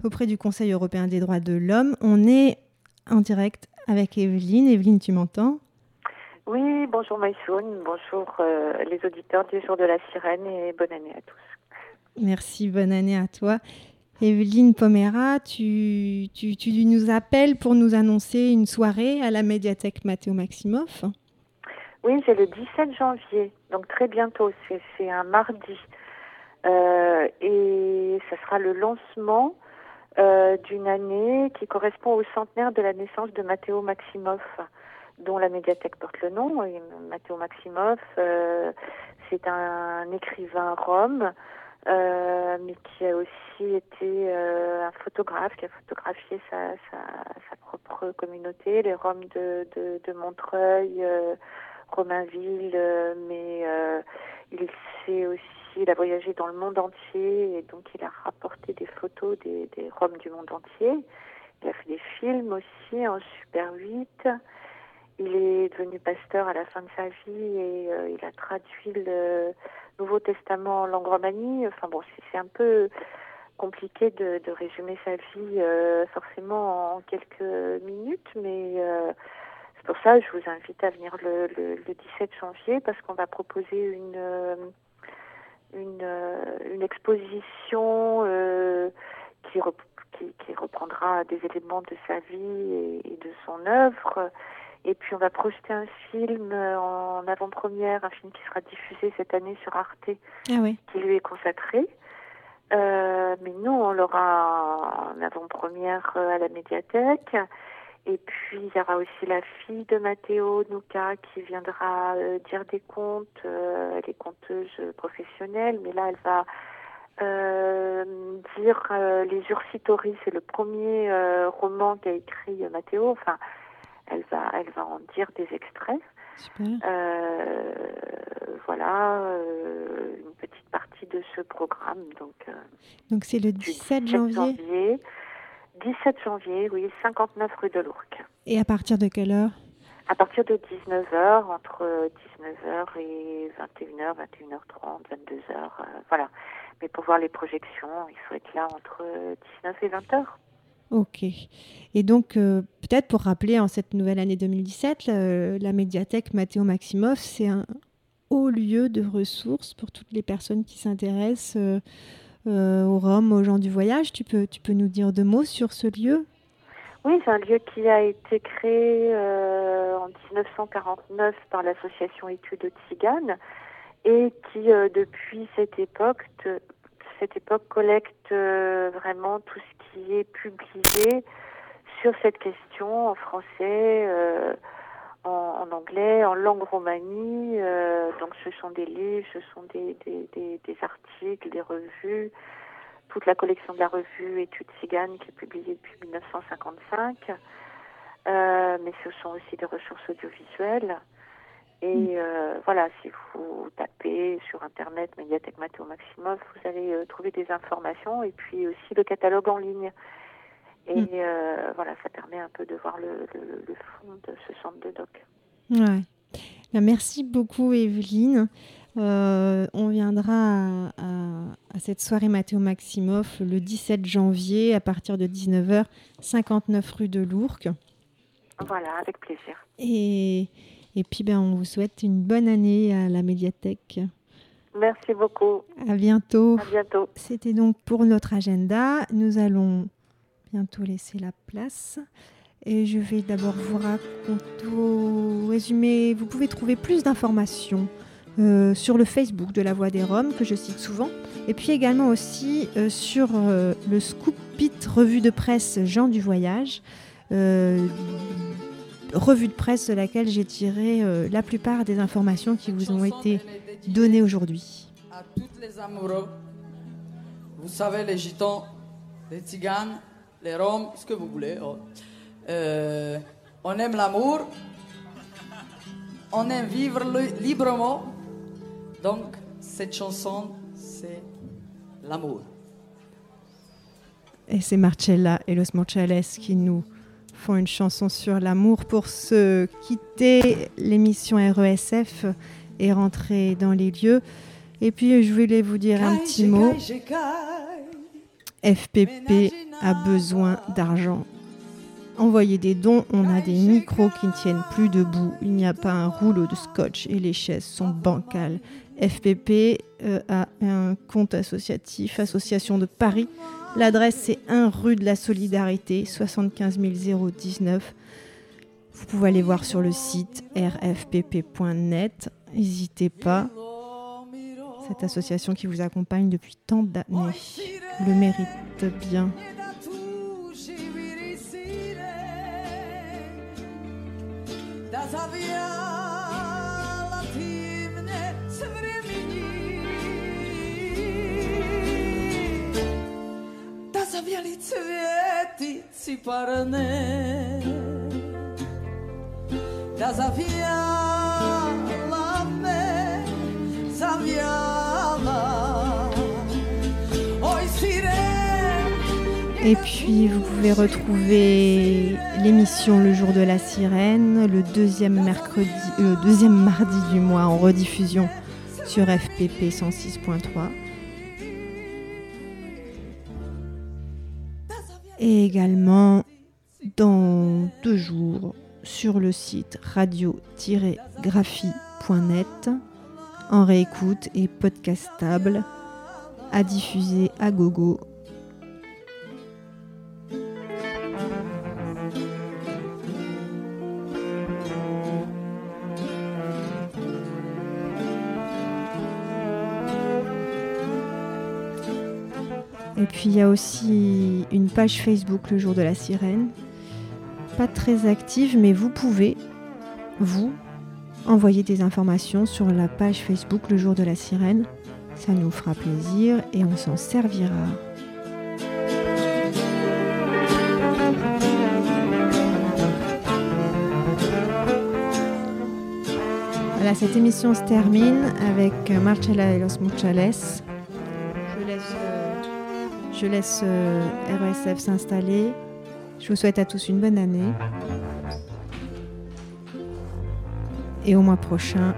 auprès du Conseil européen des droits de l'homme. On est en direct avec Evelyne. Evelyne, tu m'entends? Oui, bonjour Maïsoun, bonjour euh, les auditeurs du jour de la sirène et bonne année à tous. Merci, bonne année à toi. Evelyne Pomera, tu, nous appelles pour nous annoncer une soirée à la médiathèque Mathéo Maximoff. Oui, c'est le 17 janvier, donc très bientôt, c'est un mardi. Euh, et ça sera le lancement euh, d'une année qui correspond au centenaire de la naissance de Matteo Maximoff, dont la médiathèque porte le nom. Et Matteo Maximoff, euh, c'est un écrivain rome, euh, mais qui a aussi été euh, un photographe, qui a photographié sa, sa, sa propre communauté, les Roms de, de, de Montreuil, euh, Romainville, mais il s'est aussi, il a voyagé dans le monde entier et donc il a rapporté des photos des, des Roms du monde entier. Il a fait des films aussi en Super 8. Il est devenu pasteur à la fin de sa vie et euh, il a traduit le Nouveau Testament en langue romanie. Enfin bon, c'est un peu compliqué de, résumer sa vie euh, forcément en quelques minutes, mais euh, c'est pour ça que je vous invite à venir le, le, le 17 janvier parce qu'on va proposer une euh, une, une exposition qui, qui, qui reprendra des éléments de sa vie et de son œuvre. Et puis on va projeter un film euh, en avant-première, un film qui sera diffusé cette année sur Arte, Ah qui lui est consacré. Euh, mais nous, on l'aura en avant-première euh, à la médiathèque. Et puis, il y aura aussi la fille de Matteo, Nuka, qui viendra euh, dire des contes. Euh, elle est conteuse professionnelle, mais là, elle va dire Les Ursitori. C'est le premier roman qu'a écrit Matteo. Enfin, elle va, elle va en dire des extraits. Super. Euh, voilà euh, une petite partie de ce programme. Donc, euh, Donc c'est le du 17 janvier. janvier. 17 janvier, oui, 59 rue de l'Ourcq. Et à partir de quelle heure? À partir de 19h, entre 19h et 21h, 21h30, 22h, euh, voilà. Mais pour voir les projections, il faut être là entre 19 et 20h. Ok. Et donc, euh, peut-être pour rappeler, en cette nouvelle année 2017, la, médiathèque Mathéo Maximoff, c'est un haut lieu de ressources pour toutes les personnes qui s'intéressent euh, euh, aux Roms, aux gens du voyage. Tu peux, tu peux nous dire deux mots sur ce lieu? Oui, c'est un lieu qui a été créé en 1949 par l'association Études Tziganes et qui, depuis cette époque, cette époque collecte euh, vraiment tout ce qui est publié sur cette question en français, euh, en, anglais, en langue romanie. euh, donc ce sont des livres, ce sont des, des, articles, des revues, toute la collection de la revue Études Tziganes qui est publiée depuis 1955. Euh, mais ce sont aussi des ressources audiovisuelles. Et euh, voilà, si vous tapez sur Internet Médiathèque Mathéo Maximoff, vous allez euh, trouver des informations et puis aussi le catalogue en ligne. Et Mm. euh, voilà, ça permet un peu de voir le, le, le fond de ce centre de doc. Ouais. Ben, merci beaucoup, Evelyne. Euh, on viendra à, à- à cette soirée Mathéo Maximoff le 17 janvier à partir de 19h, 59 rue de l'Ourcq. Voilà, avec plaisir. Et, et puis, ben, on vous souhaite une bonne année à la médiathèque. Merci beaucoup. À bientôt. À bientôt. C'était donc pour notre agenda. Nous allons bientôt laisser la place. Et je vais d'abord vous raconter, vous résumer. Vous pouvez trouver plus d'informations euh, sur le Facebook de la Voix des Roms, que je cite souvent, Et puis également aussi euh, sur euh, le Scoopit revue de presse Jean du Voyage, revue de presse de laquelle j'ai tiré euh, la plupart des informations qui vous ont été données aujourd'hui. à toutes les amoureux. Vous savez, les gitans, les tziganes, les roms, ce que vous voulez. oh. Euh, on aime l'amour. On aime vivre li- librement. Donc, cette chanson, c'est l'amour. Et c'est Marcella et Los Morchales qui nous font une chanson sur l'amour pour se quitter l'émission RESF et rentrer dans les lieux. Et puis je voulais vous dire un petit mot. FPP a besoin d'argent. Envoyez des dons, on a des micros qui ne tiennent plus debout, il n'y a pas un rouleau de scotch et les chaises sont bancales. FPP euh, a un compte associatif, Association de Paris. L'adresse c'est 1 rue de la Solidarité, 75 019. Vous pouvez aller voir sur le site rfpp.net. N'hésitez pas. Cette association qui vous accompagne depuis tant d'années le mérite bien. Et puis vous pouvez retrouver l'émission Le jour de la sirène, le deuxième mercredi, euh, deuxième mardi du mois en rediffusion sur FPP 106.3. Et également dans deux jours sur le site radio-graphie.net en réécoute et podcastable à diffuser à gogo Et puis il y a aussi une page Facebook le jour de la sirène. Pas très active, mais vous pouvez, vous, envoyer des informations sur la page Facebook le jour de la sirène. Ça nous fera plaisir et on s'en servira. Voilà, cette émission se termine avec Marcella et Los Muchales. Je laisse, euh, RSF s'installer. Je vous souhaite à tous une bonne année. Et au mois prochain,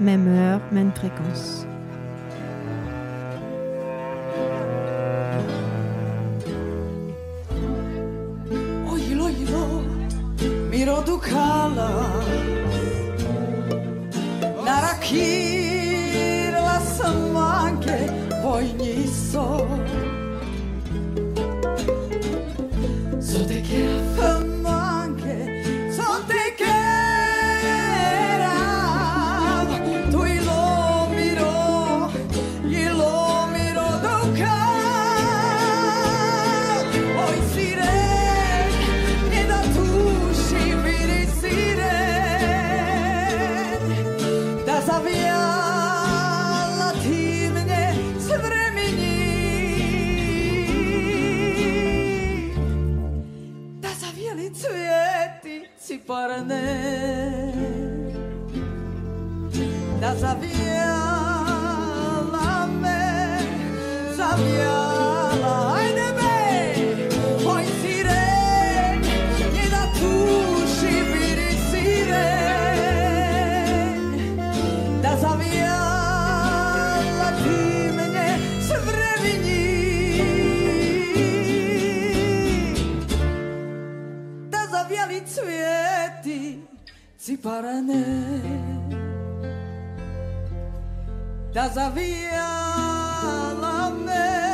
même heure, même fréquence. Miro dukala Narakirla gift. Zavijala me Zavijala Ajde me Oj siren Nie da tuši viri siren Da zavijala ti mnie s vremeni Da zavijali cvjeti ciparane das havia lá.